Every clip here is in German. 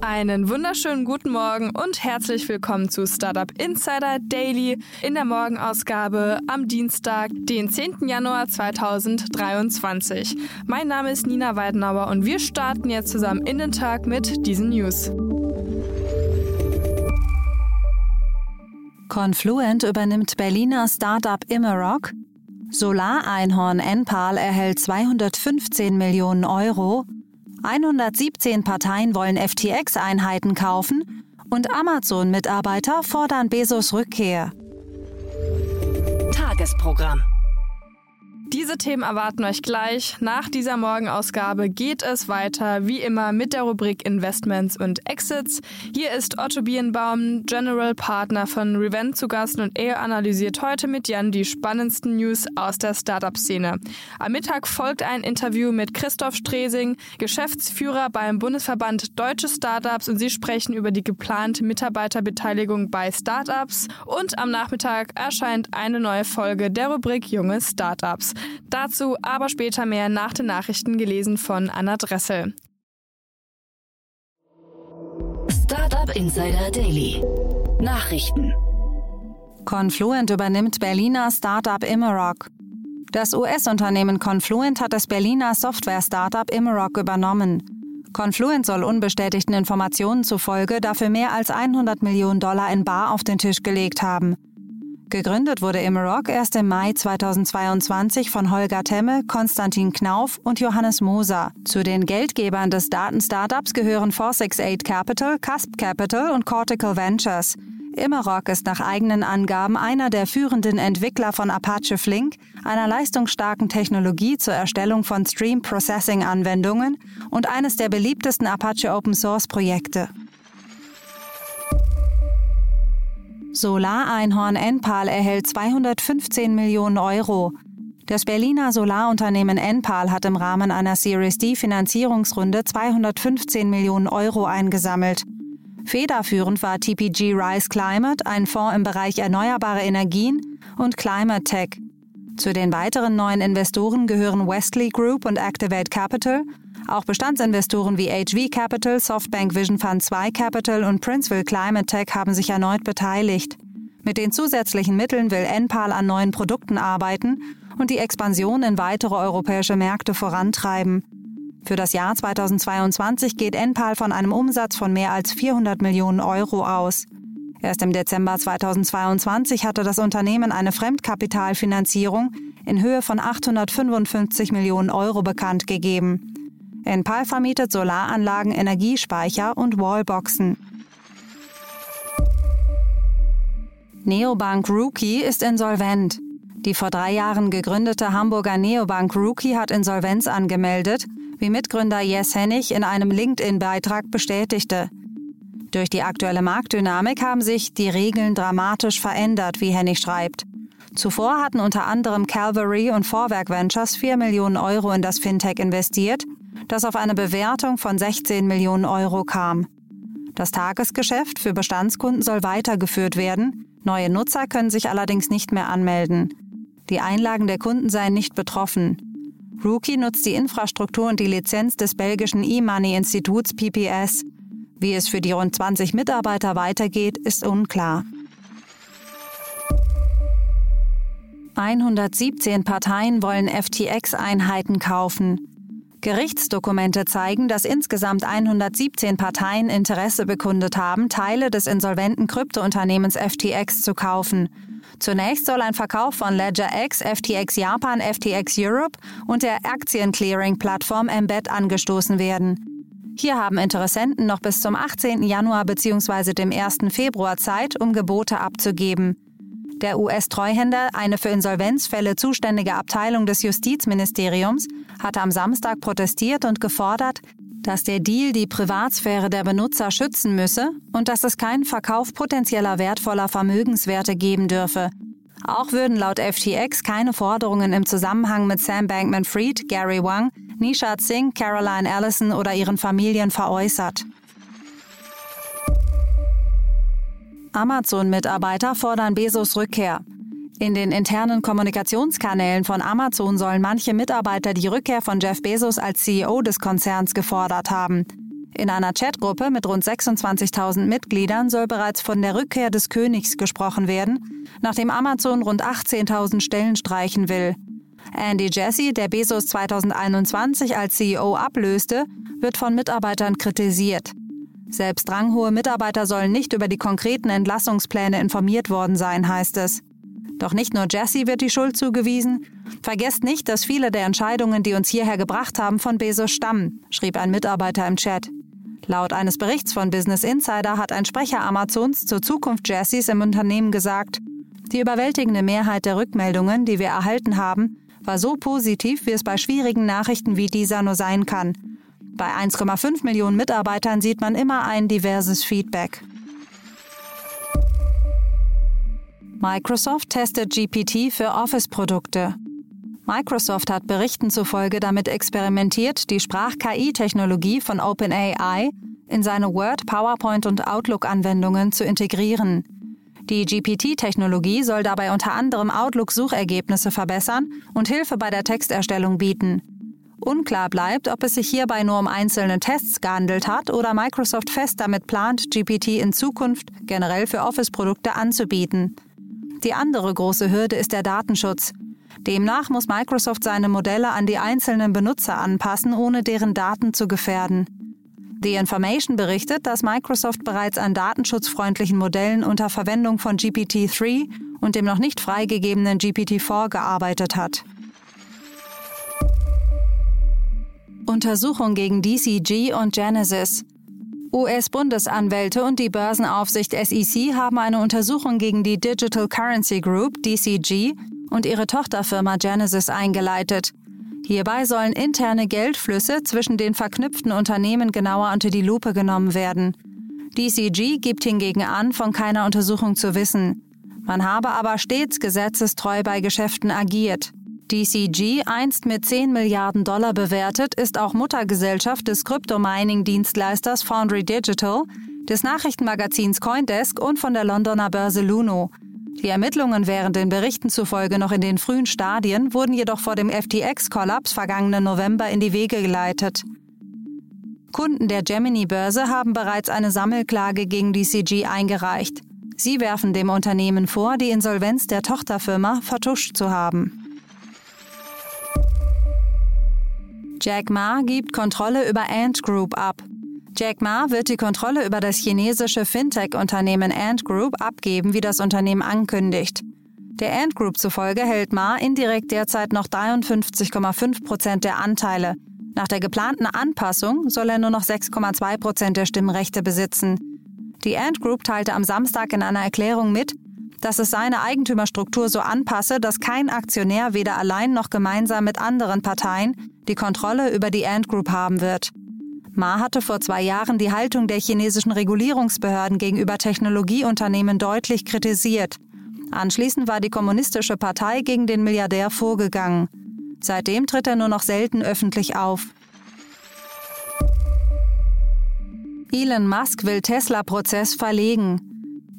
Einen wunderschönen guten Morgen und herzlich willkommen zu Startup Insider Daily in der Morgenausgabe am Dienstag, den 10. Januar 2023. Mein Name ist Nina Weidenauer und wir starten jetzt zusammen in den Tag mit diesen News. Confluent übernimmt Berliner Startup Immerock. Solareinhorn Enpal erhält 215 Millionen Euro 117 Parteien wollen FTX-Einheiten kaufen und Amazon-Mitarbeiter fordern Bezos Rückkehr. Tagesprogramm. Diese Themen erwarten euch gleich. Nach dieser Morgenausgabe geht es weiter, wie immer, mit der Rubrik Investments und Exits. Hier ist Otto Birnbaum, General Partner von Revent zu Gast und er analysiert heute mit Jan die spannendsten News aus der Startup-Szene. Am Mittag folgt ein Interview mit Christoph Stresing, Geschäftsführer beim Bundesverband Deutsche Startups und sie sprechen über die geplante Mitarbeiterbeteiligung bei Startups. Und am Nachmittag erscheint eine neue Folge der Rubrik Junge Startups. Dazu aber später mehr nach den Nachrichten gelesen von Anna Dressel. Startup Insider Daily. Nachrichten. Confluent übernimmt Berliner Startup Immerock. Das US-Unternehmen Confluent hat das Berliner Software-Startup Immerock übernommen. Confluent soll unbestätigten Informationen zufolge dafür mehr als 100 Millionen Dollar in Bar auf den Tisch gelegt haben. Gegründet wurde Immerock erst im Mai 2022 von Holger Temme, Konstantin Knauf und Johannes Moser. Zu den Geldgebern des Daten-Startups gehören 468 Capital, Cusp Capital und Cortical Ventures. Immerock ist nach eigenen Angaben einer der führenden Entwickler von Apache Flink, einer leistungsstarken Technologie zur Erstellung von Stream Processing Anwendungen und eines der beliebtesten Apache Open Source Projekte. Solareinhorn Enpal erhält 215 Millionen Euro. Das Berliner Solarunternehmen Enpal hat im Rahmen einer Series D Finanzierungsrunde 215 Millionen Euro eingesammelt. Federführend war TPG Rise Climate, ein Fonds im Bereich erneuerbare Energien, und Climate Tech. Zu den weiteren neuen Investoren gehören Westley Group und Activate Capital auch Bestandsinvestoren wie HV Capital, Softbank Vision Fund 2 Capital und Princeville Climate Tech haben sich erneut beteiligt. Mit den zusätzlichen Mitteln will Enpal an neuen Produkten arbeiten und die Expansion in weitere europäische Märkte vorantreiben. Für das Jahr 2022 geht Enpal von einem Umsatz von mehr als 400 Millionen Euro aus. Erst im Dezember 2022 hatte das Unternehmen eine Fremdkapitalfinanzierung in Höhe von 855 Millionen Euro bekannt gegeben. Enpal vermietet Solaranlagen, Energiespeicher und Wallboxen. Neobank Rookie ist insolvent. Die vor drei Jahren gegründete Hamburger Neobank Rookie hat Insolvenz angemeldet, wie Mitgründer Jess Hennig in einem LinkedIn-Beitrag bestätigte. Durch die aktuelle Marktdynamik haben sich die Regeln dramatisch verändert, wie Hennig schreibt. Zuvor hatten unter anderem Calvary und Vorwerk Ventures 4 Millionen Euro in das Fintech investiert, das auf eine Bewertung von 16 Millionen Euro kam. Das Tagesgeschäft für Bestandskunden soll weitergeführt werden, neue Nutzer können sich allerdings nicht mehr anmelden. Die Einlagen der Kunden seien nicht betroffen. Rookie nutzt die Infrastruktur und die Lizenz des belgischen E-Money-Instituts PPS. Wie es für die rund 20 Mitarbeiter weitergeht, ist unklar. 117 Parteien wollen FTX-Einheiten kaufen. Gerichtsdokumente zeigen, dass insgesamt 117 Parteien Interesse bekundet haben, Teile des insolventen Kryptounternehmens FTX zu kaufen. Zunächst soll ein Verkauf von Ledger X, FTX Japan, FTX Europe und der Aktienclearing-Plattform Embed angestoßen werden. Hier haben Interessenten noch bis zum 18. Januar bzw. dem 1. Februar Zeit, um Gebote abzugeben. Der US-Treuhänder, eine für Insolvenzfälle zuständige Abteilung des Justizministeriums, hatte am Samstag protestiert und gefordert, dass der Deal die Privatsphäre der Benutzer schützen müsse und dass es keinen Verkauf potenzieller wertvoller Vermögenswerte geben dürfe. Auch würden laut FTX keine Forderungen im Zusammenhang mit Sam Bankman-Fried, Gary Wang, Nishad Singh, Caroline Allison oder ihren Familien veräußert. Amazon-Mitarbeiter fordern Bezos Rückkehr. In den internen Kommunikationskanälen von Amazon sollen manche Mitarbeiter die Rückkehr von Jeff Bezos als CEO des Konzerns gefordert haben. In einer Chatgruppe mit rund 26.000 Mitgliedern soll bereits von der Rückkehr des Königs gesprochen werden, nachdem Amazon rund 18.000 Stellen streichen will. Andy Jassy, der Bezos 2021 als CEO ablöste, wird von Mitarbeitern kritisiert. Selbst ranghohe Mitarbeiter sollen nicht über die konkreten Entlassungspläne informiert worden sein, heißt es. Doch nicht nur Jesse wird die Schuld zugewiesen. Vergesst nicht, dass viele der Entscheidungen, die uns hierher gebracht haben, von Bezos stammen, schrieb ein Mitarbeiter im Chat. Laut eines Berichts von Business Insider hat ein Sprecher Amazons zur Zukunft Jessys im Unternehmen gesagt, die überwältigende Mehrheit der Rückmeldungen, die wir erhalten haben, war so positiv, wie es bei schwierigen Nachrichten wie dieser nur sein kann. Bei 1,5 Millionen Mitarbeitern sieht man immer ein diverses Feedback. Microsoft testet GPT für Office-Produkte. Microsoft hat Berichten zufolge damit experimentiert, die Sprach-KI-Technologie von OpenAI in seine Word, PowerPoint und Outlook-Anwendungen zu integrieren. Die GPT-Technologie soll dabei unter anderem Outlook-Suchergebnisse verbessern und Hilfe bei der Texterstellung bieten. Unklar bleibt, ob es sich hierbei nur um einzelne Tests gehandelt hat oder Microsoft fest damit plant, GPT in Zukunft generell für Office-Produkte anzubieten. Die andere große Hürde ist der Datenschutz. Demnach muss Microsoft seine Modelle an die einzelnen Benutzer anpassen, ohne deren Daten zu gefährden. The Information berichtet, dass Microsoft bereits an datenschutzfreundlichen Modellen unter Verwendung von GPT-3 und dem noch nicht freigegebenen GPT-4 gearbeitet hat. Untersuchung gegen DCG und Genesis. US-Bundesanwälte und die Börsenaufsicht SEC haben eine Untersuchung gegen die Digital Currency Group DCG und ihre Tochterfirma Genesis eingeleitet. Hierbei sollen interne Geldflüsse zwischen den verknüpften Unternehmen genauer unter die Lupe genommen werden. DCG gibt hingegen an, von keiner Untersuchung zu wissen. Man habe aber stets gesetzestreu bei Geschäften agiert. DCG, einst mit 10 Milliarden Dollar bewertet, ist auch Muttergesellschaft des Kryptomining-Dienstleisters Foundry Digital, des Nachrichtenmagazins Coindesk und von der Londoner Börse Luno. Die Ermittlungen wären den Berichten zufolge noch in den frühen Stadien, wurden jedoch vor dem FTX-Kollaps vergangenen November in die Wege geleitet. Kunden der Gemini-Börse haben bereits eine Sammelklage gegen DCG eingereicht. Sie werfen dem Unternehmen vor, die Insolvenz der Tochterfirma vertuscht zu haben. Jack Ma gibt Kontrolle über Ant Group ab. Jack Ma wird die Kontrolle über das chinesische Fintech-Unternehmen Ant Group abgeben, wie das Unternehmen ankündigt. Der Ant Group zufolge hält Ma indirekt derzeit noch 53,5 Prozent der Anteile. Nach der geplanten Anpassung soll er nur noch 6,2 Prozent der Stimmrechte besitzen. Die Ant Group teilte am Samstag in einer Erklärung mit, dass es seine Eigentümerstruktur so anpasse, dass kein Aktionär weder allein noch gemeinsam mit anderen Parteien die Kontrolle über die Ant Group haben wird. Ma hatte vor zwei Jahren die Haltung der chinesischen Regulierungsbehörden gegenüber Technologieunternehmen deutlich kritisiert. Anschließend war die Kommunistische Partei gegen den Milliardär vorgegangen. Seitdem tritt er nur noch selten öffentlich auf. Elon Musk will Tesla-Prozess verlegen.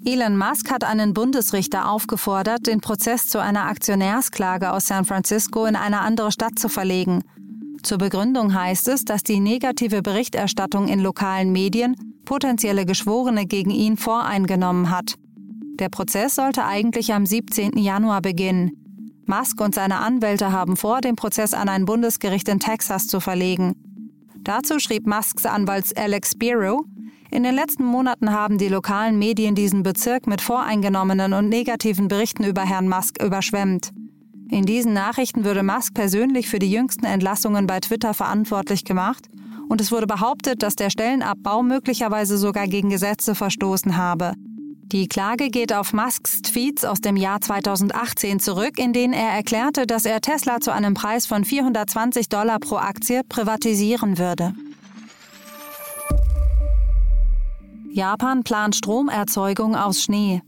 Elon Musk hat einen Bundesrichter aufgefordert, den Prozess zu einer Aktionärsklage aus San Francisco in eine andere Stadt zu verlegen. Zur Begründung heißt es, dass die negative Berichterstattung in lokalen Medien potenzielle Geschworene gegen ihn voreingenommen hat. Der Prozess sollte eigentlich am 17. Januar beginnen. Musk und seine Anwälte haben vor, den Prozess an ein Bundesgericht in Texas zu verlegen. Dazu schrieb Musks Anwalt Alex Spiro, in den letzten Monaten haben die lokalen Medien diesen Bezirk mit voreingenommenen und negativen Berichten über Herrn Musk überschwemmt. In diesen Nachrichten würde Musk persönlich für die jüngsten Entlassungen bei Twitter verantwortlich gemacht und es wurde behauptet, dass der Stellenabbau möglicherweise sogar gegen Gesetze verstoßen habe. Die Klage geht auf Musks Tweets aus dem Jahr 2018 zurück, in denen er erklärte, dass er Tesla zu einem Preis von 420 Dollar pro Aktie privatisieren würde. Japan plant Stromerzeugung aus Schnee.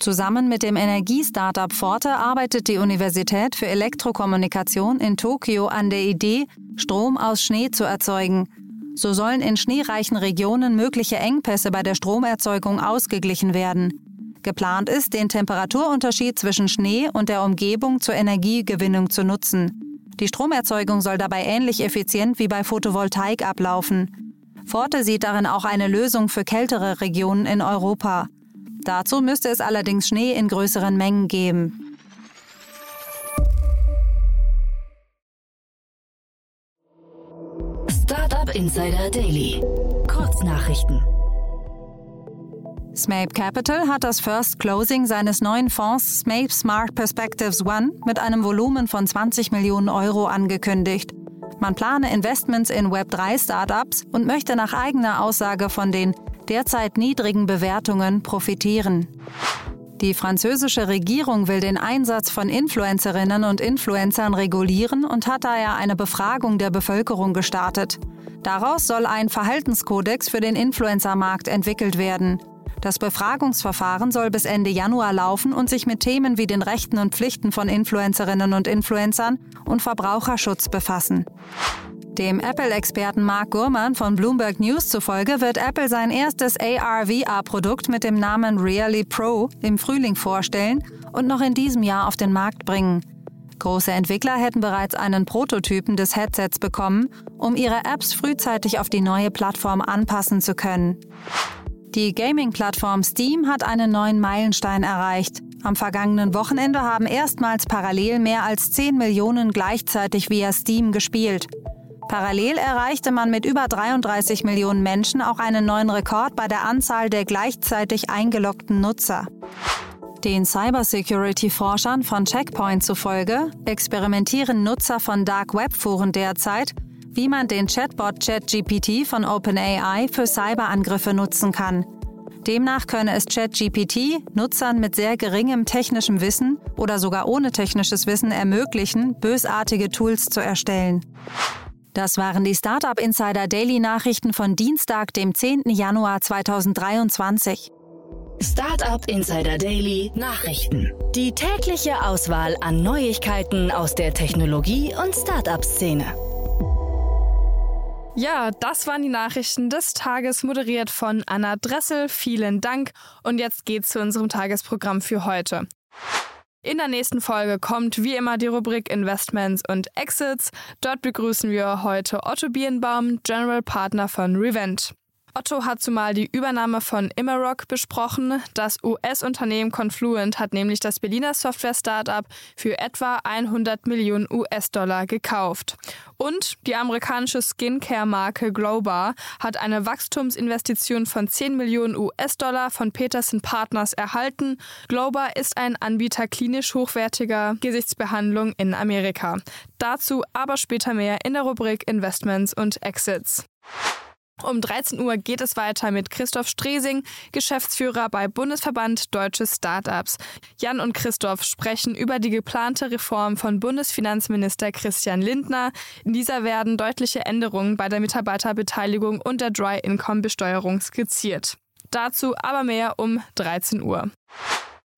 Zusammen mit dem Energiestartup Forte arbeitet die Universität für Elektrokommunikation in Tokio an der Idee, Strom aus Schnee zu erzeugen. So sollen in schneereichen Regionen mögliche Engpässe bei der Stromerzeugung ausgeglichen werden. Geplant ist, den Temperaturunterschied zwischen Schnee und der Umgebung zur Energiegewinnung zu nutzen. Die Stromerzeugung soll dabei ähnlich effizient wie bei Photovoltaik ablaufen. Forte sieht darin auch eine Lösung für kältere Regionen in Europa. Dazu müsste es allerdings Schnee in größeren Mengen geben. Startup Insider Daily. Kurznachrichten. Smape Capital hat das First Closing seines neuen Fonds Smape Smart Perspectives One mit einem Volumen von 20 Millionen Euro angekündigt. Man plane Investments in Web3-Startups und möchte nach eigener Aussage von den derzeit niedrigen Bewertungen profitieren. Die französische Regierung will den Einsatz von Influencerinnen und Influencern regulieren und hat daher eine Befragung der Bevölkerung gestartet. Daraus soll ein Verhaltenskodex für den Influencermarkt entwickelt werden. Das Befragungsverfahren soll bis Ende Januar laufen und sich mit Themen wie den Rechten und Pflichten von Influencerinnen und Influencern und Verbraucherschutz befassen. Dem Apple-Experten Mark Gurman von Bloomberg News zufolge wird Apple sein erstes AR-VR-Produkt mit dem Namen Really Pro im Frühling vorstellen und noch in diesem Jahr auf den Markt bringen. Große Entwickler hätten bereits einen Prototypen des Headsets bekommen, um ihre Apps frühzeitig auf die neue Plattform anpassen zu können. Die Gaming-Plattform Steam hat einen neuen Meilenstein erreicht. Am vergangenen Wochenende haben erstmals parallel mehr als 10 Millionen gleichzeitig via Steam gespielt. Parallel erreichte man mit über 33 Millionen Menschen auch einen neuen Rekord bei der Anzahl der gleichzeitig eingeloggten Nutzer. Den Cybersecurity-Forschern von Checkpoint zufolge experimentieren Nutzer von Dark Web-Foren derzeit wie man den Chatbot ChatGPT von OpenAI für Cyberangriffe nutzen kann. Demnach könne es ChatGPT Nutzern mit sehr geringem technischem Wissen oder sogar ohne technisches Wissen ermöglichen, bösartige Tools zu erstellen. Das waren die Startup Insider Daily Nachrichten von Dienstag, dem 10. Januar 2023. Startup Insider Daily Nachrichten. Die tägliche Auswahl an Neuigkeiten aus der Technologie- und Startup-Szene. Ja, das waren die Nachrichten des Tages, moderiert von Anna Dressel. Vielen Dank. Und jetzt geht's zu unserem Tagesprogramm für heute. In der nächsten Folge kommt wie immer die Rubrik Investments und Exits. Dort begrüßen wir heute Otto Birnbaum, General Partner von Revent. Otto hat zumal die Übernahme von Immerock besprochen. Das US-Unternehmen Confluent hat nämlich das Berliner Software-Startup für etwa 100 Millionen US-Dollar gekauft. Und die amerikanische Skincare-Marke Glowbar hat eine Wachstumsinvestition von 10 Millionen US-Dollar von Peterson Partners erhalten. Glowbar ist ein Anbieter klinisch hochwertiger Gesichtsbehandlung in Amerika. Dazu aber später mehr in der Rubrik Investments und Exits. Um 13 Uhr geht es weiter mit Christoph Stresing, Geschäftsführer bei Bundesverband Deutsche Startups. Jan und Christoph sprechen über die geplante Reform von Bundesfinanzminister Christian Lindner. In dieser werden deutliche Änderungen bei der Mitarbeiterbeteiligung und der Dry-Income-Besteuerung skizziert. Dazu aber mehr um 13 Uhr.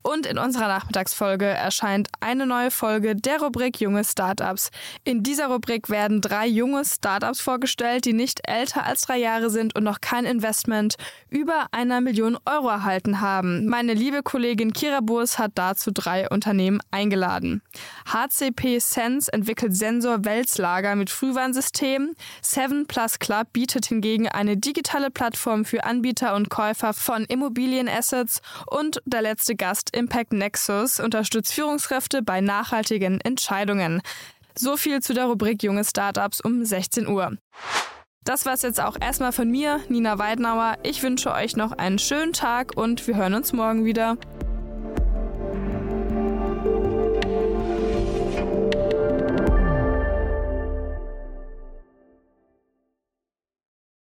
Und in unserer Nachmittagsfolge erscheint eine neue Folge der Rubrik Junge Startups. In dieser Rubrik werden drei junge Startups vorgestellt, die nicht älter als drei Jahre sind und noch kein Investment über einer Million Euro erhalten haben. Meine liebe Kollegin Kira Burs hat dazu drei Unternehmen eingeladen. HCP Sense entwickelt Sensor-Wälzlager mit Frühwarnsystemen. Seven Plus Club bietet hingegen eine digitale Plattform für Anbieter und Käufer von Immobilienassets. Und der letzte Gast Impact Nexus unterstützt Führungskräfte bei nachhaltigen Entscheidungen. So viel zu der Rubrik Junge Startups um 16 Uhr. Das war's jetzt auch erstmal von mir, Nina Weidenauer. Ich wünsche euch noch einen schönen Tag und wir hören uns morgen wieder.